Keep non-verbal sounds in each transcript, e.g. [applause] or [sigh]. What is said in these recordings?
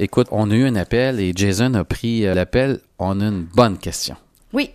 Écoute, on a eu un appel et Jason a pris euh, l'appel. On a une bonne question. Oui.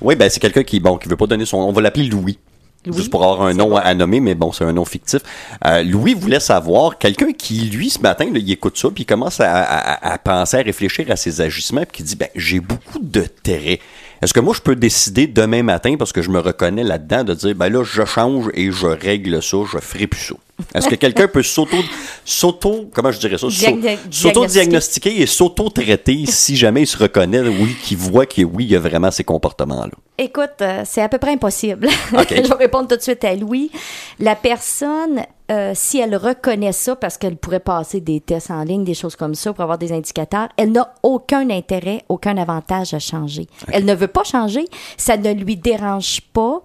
Oui, ben c'est quelqu'un qui bon qui veut pas donner son On va l'appeler Louis. Louis, Juste pour avoir un nom bon. à nommer, mais bon, c'est un nom fictif. Euh, Louis voulait savoir, quelqu'un qui, lui, ce matin, là, il écoute ça, puis il commence à, à- à penser, à réfléchir à ses agissements, puis qui dit, ben, j'ai beaucoup de terrain. Est-ce que moi, je peux décider demain matin, parce que je me reconnais là-dedans, de dire, ben là, je change et je règle ça, je ferai plus ça? Est-ce que quelqu'un peut s'auto, s'auto, comment je dirais ça? Diagno- S'auto-diagnostiquer et s'auto-traiter si jamais il se reconnaît, oui, qu'il voit que oui, il y a vraiment ces comportements-là? Écoute, euh, c'est à peu près impossible. [laughs] Je vais répondre tout de suite à Louis. La personne, euh, si elle reconnaît ça parce qu'elle pourrait passer des tests en ligne, des choses comme ça pour avoir des indicateurs, elle n'a aucun intérêt, aucun avantage à changer. Elle ne veut pas changer. Ça ne lui dérange pas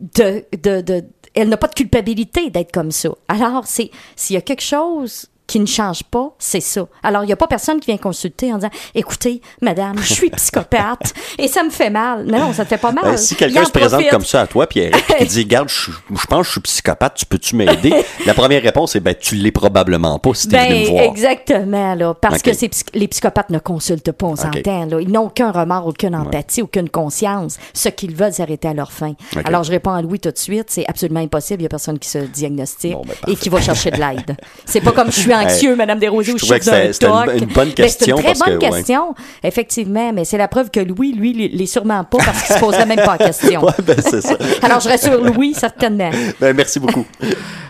de, de, de elle n'a pas de culpabilité d'être comme ça. Alors, c'est s'il y a quelque chose qui ne change pas, c'est ça. Alors, il n'y a pas personne qui vient consulter en disant Écoutez, madame, je suis psychopathe [laughs] et ça me fait mal. Non, non, ça te fait pas mal. Ben, si quelqu'un se présente profite. comme ça à toi, Pierre, [laughs] qui dit, regarde, je, je pense que je suis psychopathe, tu peux-tu m'aider? [laughs] La première réponse est, ben, tu l'es probablement pas si t'es venu me Ben, voir. exactement, là. Parce que les psychopathes ne consultent pas, on s'entend, là. Ils n'ont aucun remords, aucune empathie, aucune conscience. Ce qu'ils veulent, c'est arrêter à leur fin. Alors, je réponds à Louis tout de suite. C'est absolument impossible. Il n'y a personne qui se diagnostique Bon, ben, et qui va chercher de l'aide. C'est pas comme je suis anxieux, Madame Desrosiers, je ou je suis c'était- c'était une- une bonne Ben, question C'est une parce très bonne que, ouais. question, effectivement. Mais c'est la preuve que Louis, lui, l'est l'est sûrement pas parce qu'il se poserait même pas la question. [laughs] Ouais, ben, c'est ça. Alors, je rassure Louis, certainement. Ben, merci beaucoup.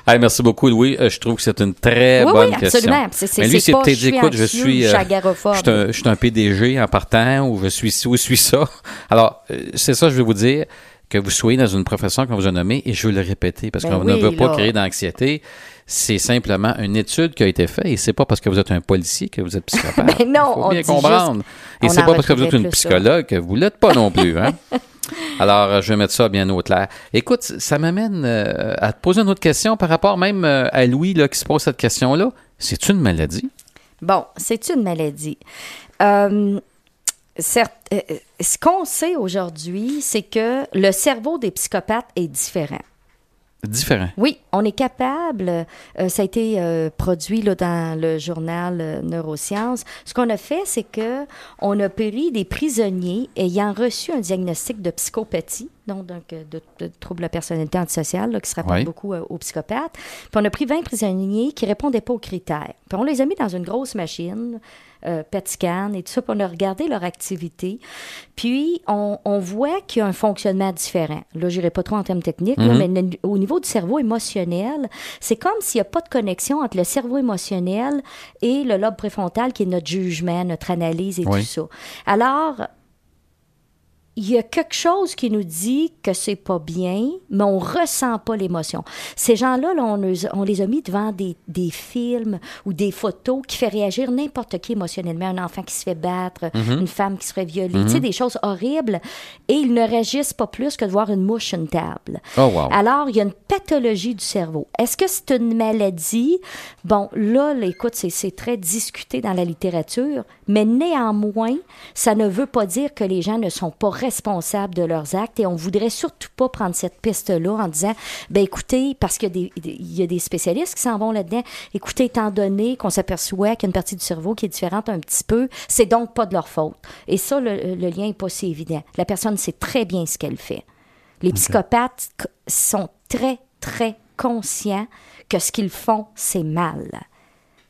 Hey, merci beaucoup, Louis. Euh, je trouve que c'est une très Oui, bonne oui, question. C'est- Mais lui, c'est peut-être écoute, je suis, je euh, je suis un, je suis un PDG en partant ou je suis ci ou je suis ça. [laughs] Alors, euh, c'est ça, je vais vous dire que vous soyez dans une profession qu'on vous a nommée et je veux le répéter parce Ben qu'on ne oui, veut pas là. créer d'anxiété. C'est simplement une étude qui a été faite et c'est pas parce que vous êtes un policier que vous êtes psychopathe. [laughs] Ben non, Il faut on bien comprendre. juste, et c'est pas parce que vous êtes une ça. psychologue que vous l'êtes pas non plus. Hein? [laughs] Alors, euh, je vais mettre ça bien au clair. Écoute, ça m'amène euh, à te poser une autre question par rapport même euh, à Louis là, qui se pose cette question-là. C'est une maladie? Bon, c'est une maladie. Euh, certes, ce qu'on sait aujourd'hui, c'est que le cerveau des psychopathes est différent. Différent. Oui, on est capable, euh, ça a été euh, produit là, dans le journal euh, Neurosciences. Ce qu'on a fait, c'est que on a pris des prisonniers ayant reçu un diagnostic de psychopathie, donc, donc, euh, de, de trouble de la personnalité antisociale, là, qui se rapporte Oui. beaucoup aux psychopathes. Puis on a pris 20 prisonniers qui répondaient pas aux critères. Puis on les a mis dans une grosse machine, euh, PET scan et tout ça, puis on a regardé leur activité. Puis on, on voit qu'il y a un fonctionnement différent. Là, je n'irai pas trop en termes techniques, là, mais le- au niveau du cerveau émotionnel, c'est comme s'il n'y a pas de connexion entre le cerveau émotionnel et le lobe préfrontal, qui est notre jugement, notre analyse et Oui. tout ça. Alors, il y a quelque chose qui nous dit que c'est pas bien, mais on ressent pas l'émotion. Ces gens-là, là, on, les a- on les a mis devant des, des films ou des photos qui fait réagir n'importe qui émotionnellement. Un enfant qui se fait battre, une femme qui se fait violer, tu sais, des choses horribles. Et ils ne réagissent pas plus que de voir une mouche sur une table. Oh, wow. Alors, il y a une pathologie du cerveau. Est-ce que c'est une maladie? Bon, là, là, écoute, c'est- c'est très discuté dans la littérature, mais néanmoins, ça ne veut pas dire que les gens ne sont pas responsables de leurs actes et on voudrait surtout pas prendre cette piste-là en disant, ben écoutez, parce qu'il y, a des- il y a des spécialistes qui s'en vont là-dedans, écoutez, étant donné qu'on s'aperçoit qu'il y a une partie du cerveau qui est différente un petit peu, c'est donc pas de leur faute. Et ça, le, le lien n'est pas si évident. La personne sait très bien ce qu'elle fait. Les psychopathes sont très, très conscients que ce qu'ils font, c'est mal.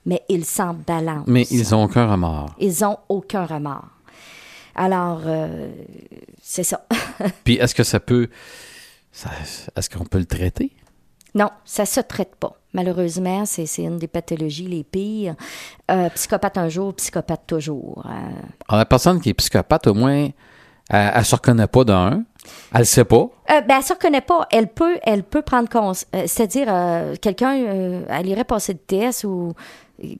Mais ils s'en balancent. Mais ils ont aucun remords. Ils ont aucun remords. Alors, euh, c'est ça. [laughs] Puis est-ce que ça peut. Est-ce qu'on peut le traiter? non, ça se traite pas. Malheureusement, c'est c'est une des pathologies les pires. Euh, psychopathe un jour, psychopathe toujours. Euh, Alors, la personne qui est psychopathe, au moins, elle ne se reconnaît pas d'un. Elle ne sait pas. Euh, ben, elle se reconnaît pas. Elle peut, elle peut prendre conscience. C'est-à-dire, euh, quelqu'un, euh, elle irait passer de test ou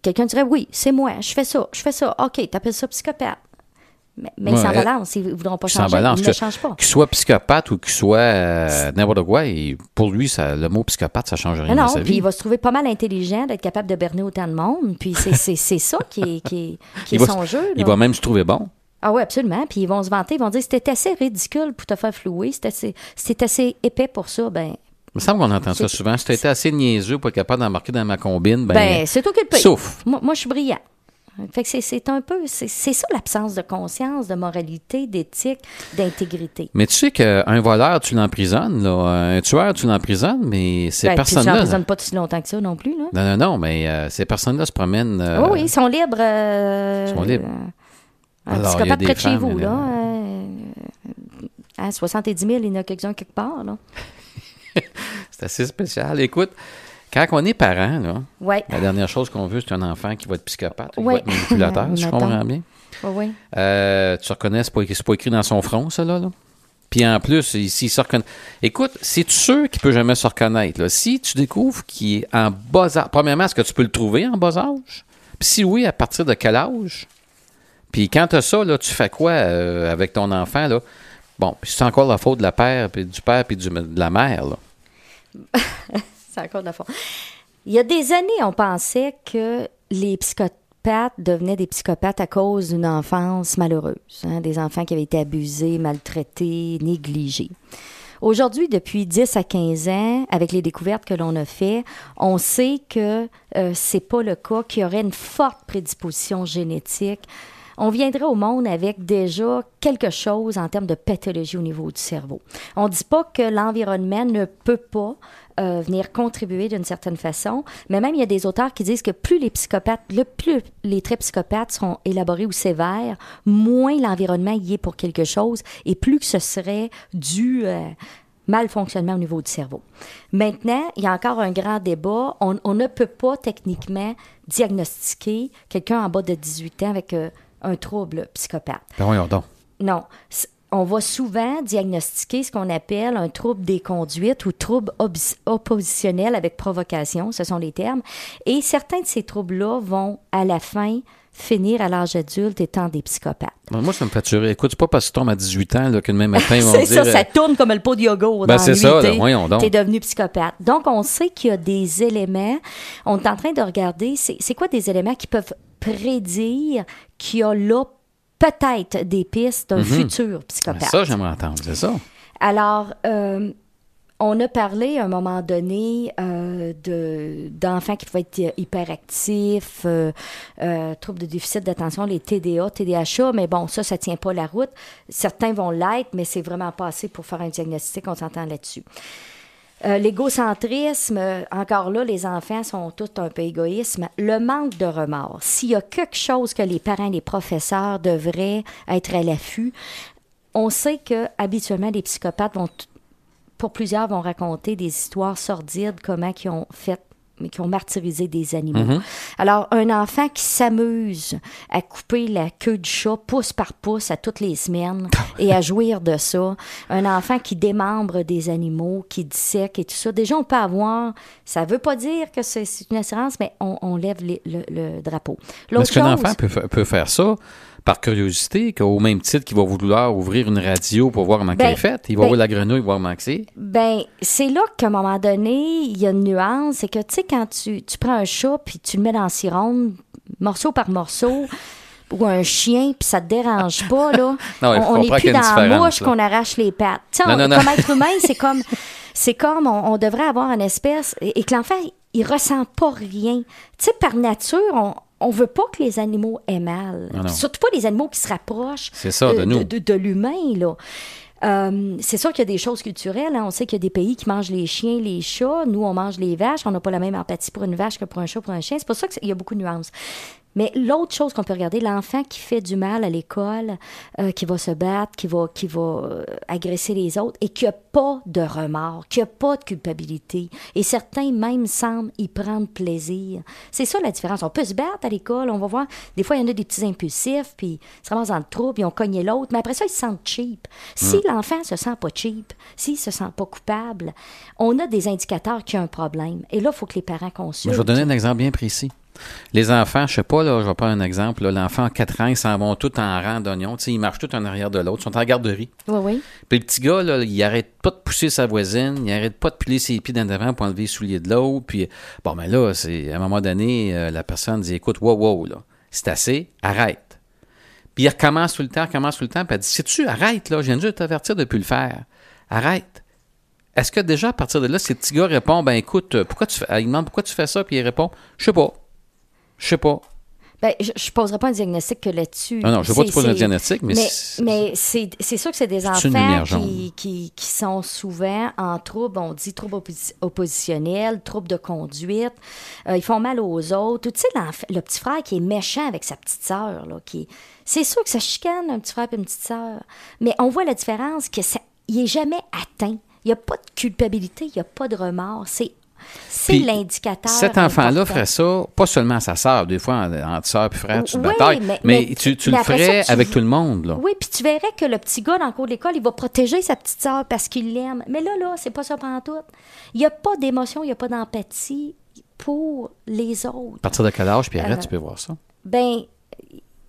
quelqu'un dirait oui, c'est moi, je fais ça, je fais ça. OK, t'appelles ça psychopathe. Mais, mais ils s'en balancent, ils ne voudront pas changer. balance. Ils Que- ne changent pas. Qu'il soit psychopathe ou qu'il soit euh, n'importe quoi, et pour lui, ça, le mot psychopathe, ça ne change rien Non, dans non, sa puis vie. il va se trouver pas mal intelligent d'être capable de berner autant de monde. Puis c'est- ça qui est, qui est, qui est Il va, son jeu. il va même se trouver bon. Ah oui, absolument. Puis ils vont se vanter, ils vont dire c'était assez ridicule pour te faire flouer, c'était assez, épais pour ça. Ben, Il me semble qu'on entend ça souvent. Si tu assez niaiseux pour être capable d'embarquer dans ma combine, ben, ben, c'est toi qui le sauf. Moi, moi, je suis brillant. Fait que c'est- un peu, c'est ça l'absence de conscience, de moralité, d'éthique, d'intégrité. Mais tu sais qu'un voleur, tu l'emprisonnes, là. Un tueur, tu l'emprisonnes, mais ces Ben, puis tu personnes-là. n'emprisonnes pas si longtemps que ça non plus, là. Non, non, non, mais euh, ces personnes-là se promènent. euh, Oh oui, ils sont libres. euh, Ils sont libres. euh, un Alors, il y a psychopathe des près de chez vous, là. à 70 000, il y en a quelques-uns quelque part, là. [laughs] C'est assez spécial. Écoute, quand on est parent, là, Ouais. la dernière chose qu'on veut, c'est un enfant qui va être psychopathe, qui Ouais. va être manipulateur, si je [laughs] comprends bien. Oui. Euh, tu reconnais, c'est pas, pas écrit dans son front, ça, là. là? Puis en plus, ici, il se reconnaît. Écoute, c'est sûr qu'il peut jamais se reconnaître. Là. Si tu découvres qu'il est en bas âge, premièrement, est-ce que tu peux le trouver en bas âge? Puis si oui, à partir de quel âge? Puis quand tu as ça, là, tu fais quoi euh, avec ton enfant? Là? Bon, puis c'est encore la faute de la père, puis du père, puis de la mère. Là. [laughs] Il y a des années, on pensait que les psychopathes devenaient des psychopathes à cause d'une enfance malheureuse, hein, des enfants qui avaient été abusés, maltraités, négligés. Aujourd'hui, depuis 10 à 15 ans, avec les découvertes que l'on a fait, on sait que euh, c'est pas le cas, qu'il y aurait une forte prédisposition génétique. On viendrait au monde avec déjà quelque chose en termes de pathologie au niveau du cerveau. On ne dit pas que l'environnement ne peut pas euh, venir contribuer d'une certaine façon, mais même il y a des auteurs qui disent que plus les psychopathes, le plus les traits psychopathes sont élaborés ou sévères, moins l'environnement y est pour quelque chose et plus que ce serait dû euh, mal fonctionnement au niveau du cerveau. Maintenant, il y a encore un grand débat. On, on ne peut pas techniquement diagnostiquer quelqu'un en bas de 18 ans avec euh, un trouble psychopathe. Ben voyons donc. Non. On va souvent diagnostiquer ce qu'on appelle un trouble des conduites ou trouble oppositionnel avec provocation, ce sont les termes. Et certains de ces troubles-là vont, à la fin, finir à l'âge adulte étant des psychopathes. Moi, ça me fait tuer. Écoute, c'est pas parce que tu tombes à 18 ans là, que même matin, [laughs] ils vont C'est dire... ça, ça euh, tourne comme le pot de yogourt Ben, c'est ça, là, voyons donc. T'es devenu psychopathe. Donc, on sait qu'il y a des éléments. On est en train de regarder, c'est c'est quoi des éléments qui peuvent prédire qu'il y a là peut-être des pistes d'un futur ben, psychopathe. ça, j'aimerais entendre, c'est ça. Alors, euh, on a parlé à un moment donné euh, de- d'enfants qui pouvaient être hyperactifs, euh, euh, troubles de déficit d'attention, les TDA, TDAH, mais bon, ça, ça tient pas la route. Certains vont l'être, mais c'est vraiment pas assez pour faire un diagnostic, on s'entend là-dessus. Euh, L'égocentrisme, encore là, les enfants sont tous un peu égoïstes. Le manque de remords. S'il y a quelque chose que les parents, les professeurs devraient être à l'affût, on sait que habituellement les psychopathes vont, pour plusieurs, vont raconter des histoires sordides, comment ils ont fait qui ont martyrisé des animaux. Alors, un enfant qui s'amuse à couper la queue du chat pouce par pouce à toutes les semaines [laughs] et à jouir de ça, un enfant qui démembre des animaux, qui dissèque et tout ça, déjà, on peut avoir, ça veut pas dire que c'est une assurance, mais on, on lève les- le, le drapeau. Mais Est-ce qu'un enfant peut, fa- peut faire ça par curiosité, qu'au même titre qu'il va vouloir ouvrir une radio pour voir comment Ben, elle est faite? Il va ben- voir la grenouille, voir comment c'est. Ben, c'est là qu'à un moment donné, il y a une nuance. C'est que, tu sais, quand tu, tu prends un chat puis tu le mets dans le ciron, morceau par morceau, [laughs] ou un chien, puis ça te dérange pas, là. [laughs] Non, on n'est plus dans la mouche qu'on arrache les pattes. Tu sais, Non, on- non, non. comme être humain, c'est [laughs] comme, c'est comme on, on devrait avoir une espèce, et, et que l'enfant, il ressent pas rien. Tu sais, par nature, on, on veut pas que les animaux aient mal. Non. Surtout pas les animaux qui se rapprochent C'est ça, de nous. de, de l'humain, là. Euh, c'est sûr qu'il y a des choses culturelles. hein. On sait qu'il y a des pays qui mangent les chiens, les chats. Nous, on mange les vaches. On n'a pas la même empathie pour une vache que pour un chat, pour un chien. C'est pour ça qu'il y a beaucoup de nuances. Mais l'autre chose qu'on peut regarder, l'enfant qui fait du mal à l'école, euh, qui va se battre, qui va, qui va euh, agresser les autres et qui n'a pas de remords, qui n'a pas de culpabilité. Et certains même semblent y prendre plaisir. C'est ça la différence. On peut se battre à l'école, on va voir. Des fois, il y en a des petits impulsifs, puis ils se ramassent dans le trou, puis ils ont cogné l'autre. Mais après ça, ils se sentent cheap. Si l'enfant se sent pas cheap, s'il se sent pas coupable, on a des indicateurs qu'il y a un problème. Et là, il faut que les parents consultent. je vais donner un exemple bien précis. Les enfants, je sais pas, là, je vais prendre un exemple. L'enfant à 4 ans, ils s'en vont tous en rang d'oignons. Ils marchent tous en arrière de l'autre. Ils sont en garderie. Oui, oui. Puis le petit gars, là, il arrête pas de pousser sa voisine, il arrête pas de piler ses pieds d'en avant pour enlever les souliers de l'autre. Puis, bon, ben là, c'est, à un moment donné, euh, la personne dit, écoute, wow, wow, là, c'est assez, arrête. Puis il recommence tout le temps, recommence tout le temps, puis elle dit, si tu arrêtes, là, je viens juste de t'avertir de plus le faire. Arrête. Est-ce que déjà, à partir de là, si le petit gars répond, ben écoute, euh, pourquoi tu fais, il demande pourquoi tu fais ça, puis il répond, je sais pas. Je sais pas. Ben, je ne poserai pas un diagnostic que là-dessus. Non, non, je ne veux pas te poser un diagnostic, mais, Mais, c'est- sûr que c'est des enfants qui, jaune? qui, qui sont souvent en trouble, on dit trouble opposi- oppositionnel, trouble de conduite, euh, ils font mal aux autres. Tu sais, le petit frère qui est méchant avec sa petite sœur, là, qui c'est sûr que ça chicane un petit frère et une petite sœur, mais on voit la différence que ça, il est jamais atteint. Il n'y a pas de culpabilité, il n'y a pas de remords. C'est c'est l'indicateur. Cet enfant-là ferait ça, pas seulement à sa sœur, des fois, en- entre sœur et frère, tu te Oui, batailles, mais- mais, mais- tu, tu mais le ferais tu- avec tout le monde. Là. Oui, puis tu verrais que le petit gars dans le cours de l'école, il va protéger sa petite sœur parce qu'il l'aime. Mais là, là, c'est pas ça tout. Il n'y a pas d'émotion, il n'y a pas d'empathie pour les autres. À partir de quel âge, puis arrête, Euh, tu peux voir ça? Ben,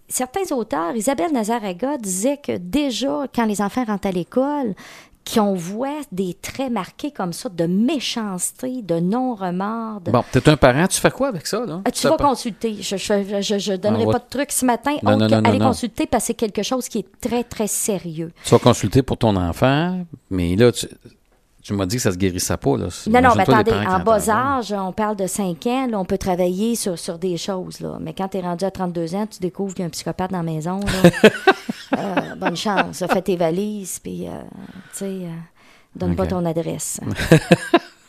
certains auteurs, Isabelle Nazaraga disait que déjà, quand les enfants rentrent à l'école, qu'on voit des traits marqués comme ça de méchanceté, de non-remords. de- Bon, t'es un parent, tu fais quoi avec ça, là? Ah, tu vas consulter. Je ne je, je donnerai On va- pas de trucs ce matin. Non, non, non, non. consulter parce que c'est quelque chose qui est très, très sérieux. Tu vas consulter pour ton enfant, mais là, tu, tu m'as dit que ça se guérissait pas. Là. Non, non, mais attendez, en bas âge, on parle de 5 ans, là, on peut travailler sur, sur des choses. Là. Mais quand tu es rendu à 32 ans, tu découvres qu'il y a un psychopathe dans la maison. Là. [laughs] Euh, bonne chance. Fais tes valises, puis, euh, tu sais, euh, donne pas ton adresse. [laughs]